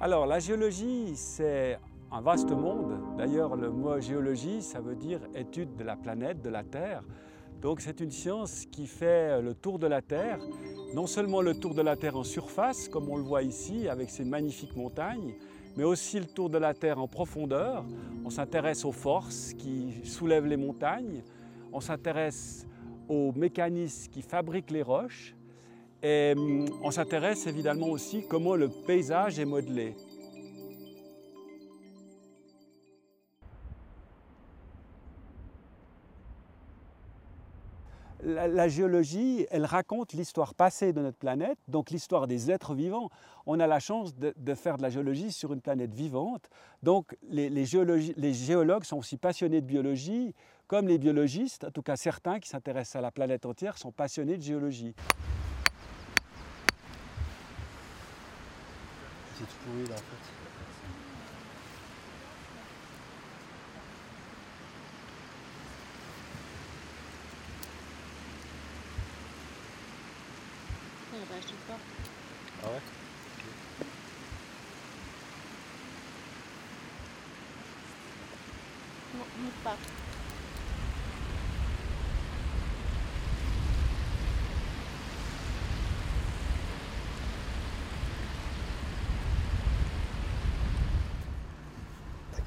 Alors la géologie, c'est un vaste monde. D'ailleurs, le mot géologie, ça veut dire étude de la planète, de la Terre. Donc c'est une science qui fait le tour de la Terre, non seulement le tour de la Terre en surface, comme on le voit ici avec ces magnifiques montagnes, mais aussi le tour de la Terre en profondeur. On s'intéresse aux forces qui soulèvent les montagnes, on s'intéresse aux mécanismes qui fabriquent les roches, et hum, on s'intéresse évidemment aussi comment le paysage est modelé. La, géologie, elle raconte l'histoire passée de notre planète, donc l'histoire des êtres vivants. On a la chance de, faire de la géologie sur une planète vivante. Donc les géologues sont aussi passionnés de biologie, comme les biologistes, en tout cas certains qui s'intéressent à la planète entière sont passionnés de géologie. Tout pourri là en fait. Ah. Ah ouais? Non, non pas.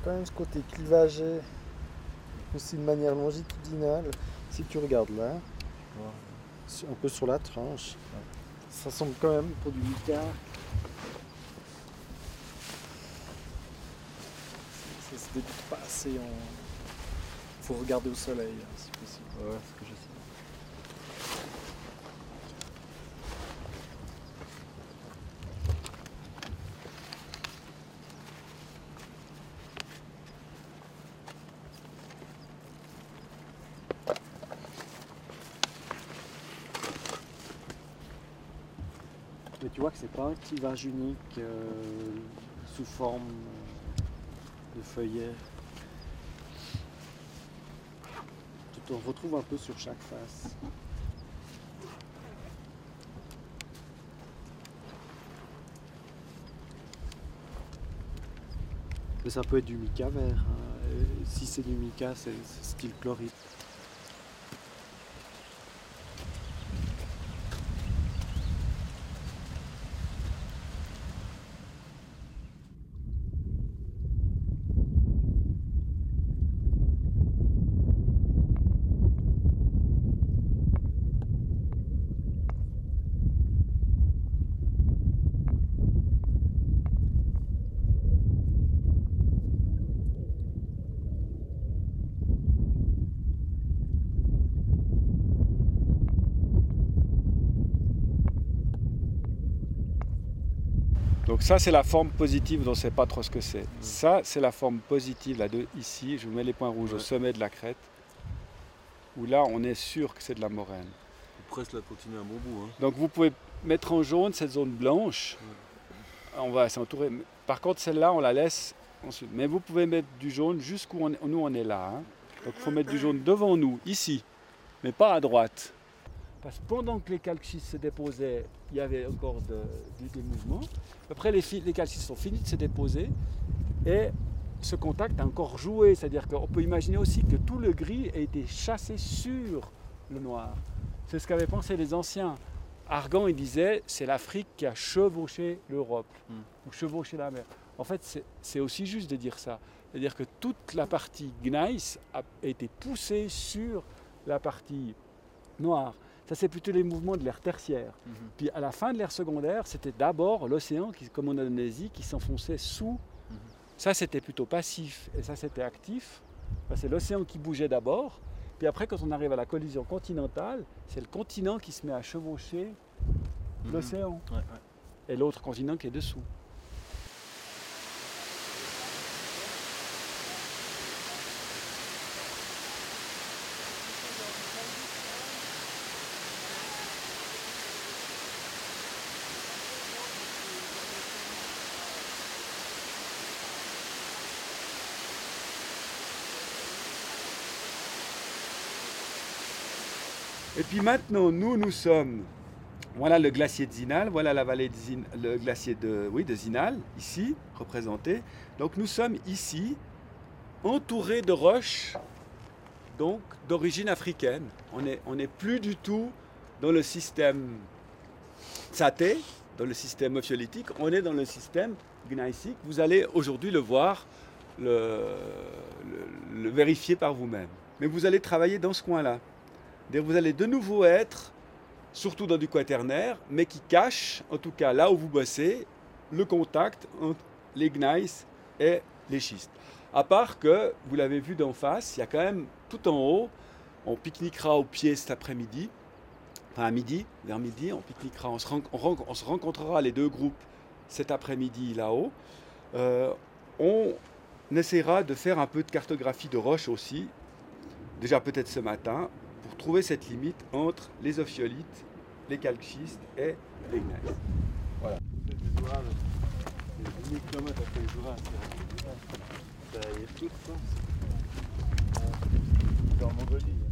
Quand même ce côté clivagé, aussi de manière longitudinale. Si tu regardes là, un peu sur la tranche, ça semble quand même pour du mica. Ça se débute pas assez en. faut regarder au soleil, hein, si possible. Ouais, ce que je tu vois que c'est pas un clivage unique euh, sous forme de feuillet. Tu te retrouves un peu sur chaque face. Mais ça peut être du mica vert. hein. Et Si c'est du mica, c'est style chlorite. Donc ça, c'est la forme positive dont on ne sait pas trop ce que c'est. Ça, c'est la forme positive, là, de, ici, je vous mets les points rouges au sommet de la crête, où là, on est sûr que c'est de la moraine. On presse la continue à mon bout. Hein. Donc vous pouvez mettre en jaune cette zone blanche. On va s'entourer. Par contre, celle-là, on la laisse ensuite. Mais vous pouvez mettre du jaune jusqu'où nous on est là. hein. Donc il faut mettre du jaune devant nous, ici, mais pas à droite. Parce que pendant que les calchistes se déposaient, il y avait encore de- du- des mouvements. Après, les, les calchistes ont fini de se déposer et ce contact a encore joué. C'est-à-dire qu'on peut imaginer aussi que tout le gris a été chassé sur le noir. C'est ce qu'avaient pensé les anciens. Argan, il disait, c'est l'Afrique qui a chevauché l'Europe, Hmm. ou chevauché la mer. En fait, c'est aussi juste de dire ça. C'est-à-dire que toute la partie gneiss a été poussée sur la partie noire. Ça, c'est plutôt les mouvements de l'ère tertiaire. Mhm. Puis à la fin de l'ère secondaire, c'était d'abord l'océan, comme en Indonésie, qui s'enfonçait sous. Mhm. Ça, c'était plutôt passif, et ça, c'était actif. C'est l'océan qui bougeait d'abord. Puis après, quand on arrive à la collision continentale, c'est le continent qui se met à chevaucher Mhm. l'océan. Ouais, ouais. et l'autre continent qui est dessous. Et puis maintenant, nous, nous sommes. Voilà le glacier de Zinal, voilà la vallée de Zin- le glacier de, oui, de Zinal, ici, représenté. Donc nous sommes ici, entourés de roches, donc d'origine africaine. On n'est on n'est plus du tout dans le système Tsaté, dans le système ophiolitique, on est dans le système gneissique. Vous allez aujourd'hui le voir, le vérifier par vous-même. Mais vous allez travailler dans ce coin-là. Vous allez de nouveau être, surtout dans du quaternaire, mais qui cache, en tout cas là où vous bossez, le contact entre les gneiss et les schistes. À part que, vous l'avez vu d'en face, il y a quand même tout en haut, on pique-niquera au pied cet après-midi, enfin à midi, vers midi, on pique-niquera, on se, ren- on ren- on se rencontrera les deux groupes cet après-midi là-haut. Euh, on essaiera de faire un peu de cartographie de roches aussi, déjà peut-être ce matin, pour trouver cette limite entre les ophiolites, les calchistes et les gneiss. Mongolie.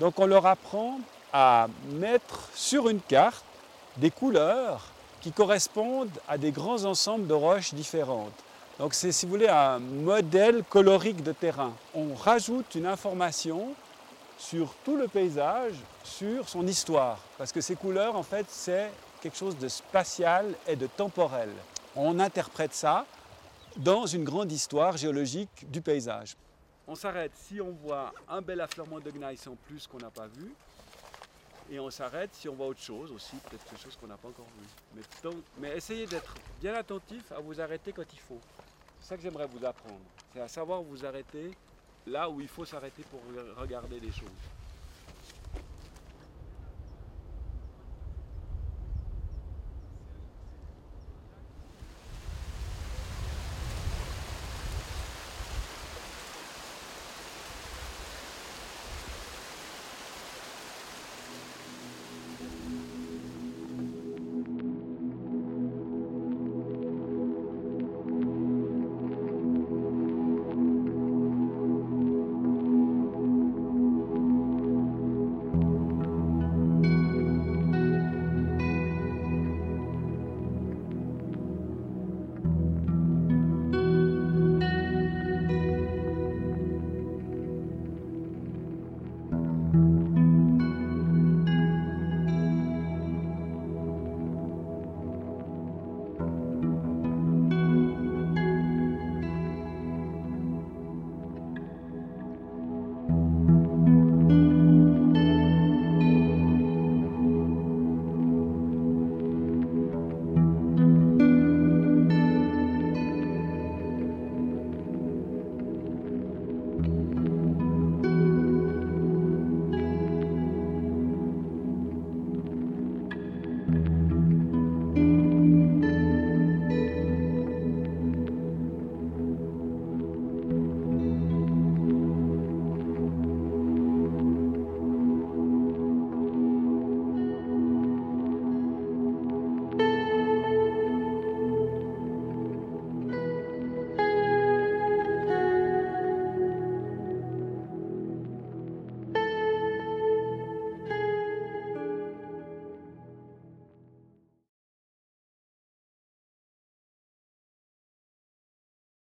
Donc on leur apprend à mettre sur une carte des couleurs qui correspondent à des grands ensembles de roches différentes. Donc c'est, si vous voulez, un modèle colorique de terrain. On rajoute une information sur tout le paysage, sur son histoire. Parce que ces couleurs, en fait, c'est quelque chose de spatial et de temporel. On interprète ça dans une grande histoire géologique du paysage. On s'arrête si on voit un bel affleurement de gneiss en plus qu'on n'a pas vu. Et on s'arrête si on voit autre chose aussi, peut-être quelque chose qu'on n'a pas encore vu. Mais, essayez d'être bien attentif à vous arrêter quand il faut. C'est ça que j'aimerais vous apprendre. C'est à savoir vous arrêter là où il faut s'arrêter pour re- regarder les choses.